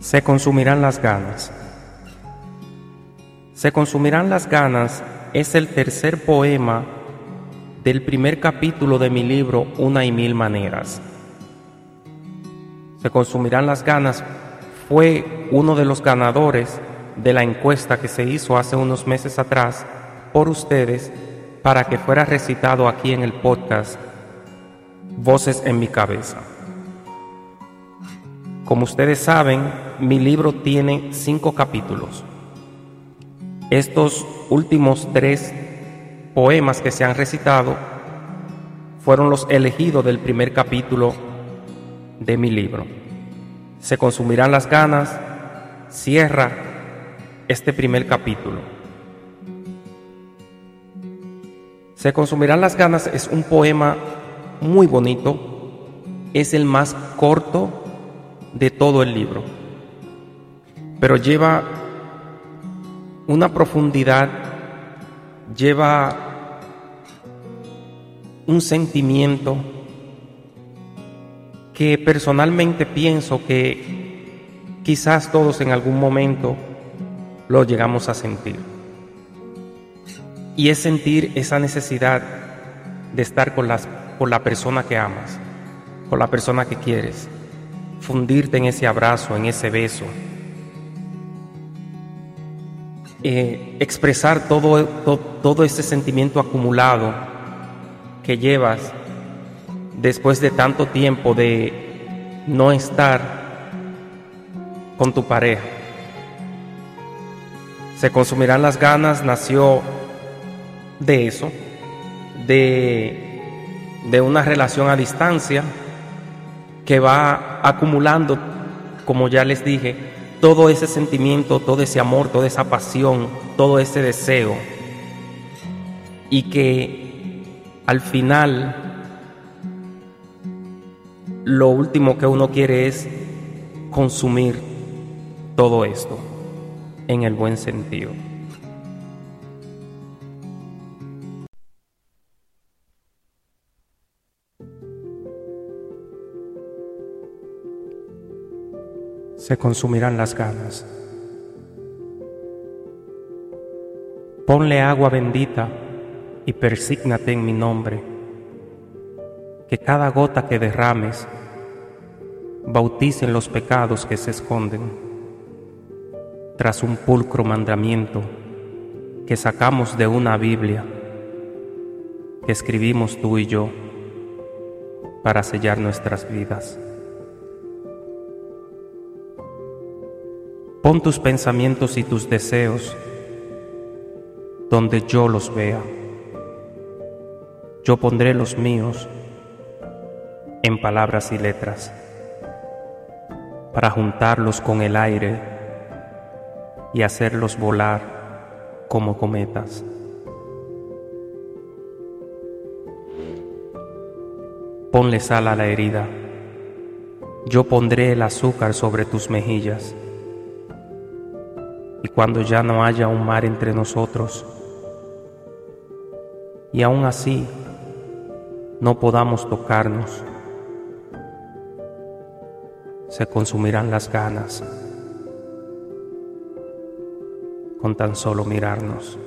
Se consumirán las ganas. Se consumirán las ganas es el tercer poema del primer capítulo de mi libro Una y mil maneras. Se consumirán las ganas fue uno de los ganadores de la encuesta que se hizo hace unos meses atrás por ustedes para que fuera recitado aquí en el podcast Voces en mi cabeza. Como ustedes saben, mi libro tiene cinco capítulos. Estos últimos tres poemas que se han recitado fueron los elegidos del primer capítulo de mi libro. Se consumirán las ganas, cierra este primer capítulo. Se consumirán las ganas es un poema muy bonito, es el más corto de todo el libro, pero lleva una profundidad, lleva un sentimiento que personalmente pienso que quizás todos en algún momento lo llegamos a sentir. Y es sentir esa necesidad de estar con, las, con la persona que amas, con la persona que quieres fundirte en ese abrazo, en ese beso, eh, expresar todo, ese sentimiento acumulado que llevas después de tanto tiempo de no estar con tu pareja. Se consumirán las ganas, nació de eso, de, de una relación a distancia que va acumulando, como ya les dije, todo ese sentimiento, todo ese amor, toda esa pasión, todo ese deseo. Y que al final lo último que uno quiere es consumir todo esto en el buen sentido. Se consumirán las ganas. Ponle agua bendita y persígnate en mi nombre, que cada gota que derrames bauticen los pecados que se esconden tras un pulcro mandamiento que sacamos de una Biblia que escribimos tú y yo para sellar nuestras vidas. Pon tus pensamientos y tus deseos donde yo los vea. Yo pondré los míos en palabras y letras para juntarlos con el aire y hacerlos volar como cometas. Ponle sal a la herida, yo pondré el azúcar sobre tus mejillas cuando ya no haya un mar entre nosotros, y aún así no podamos tocarnos, se consumirán las ganas con tan solo mirarnos.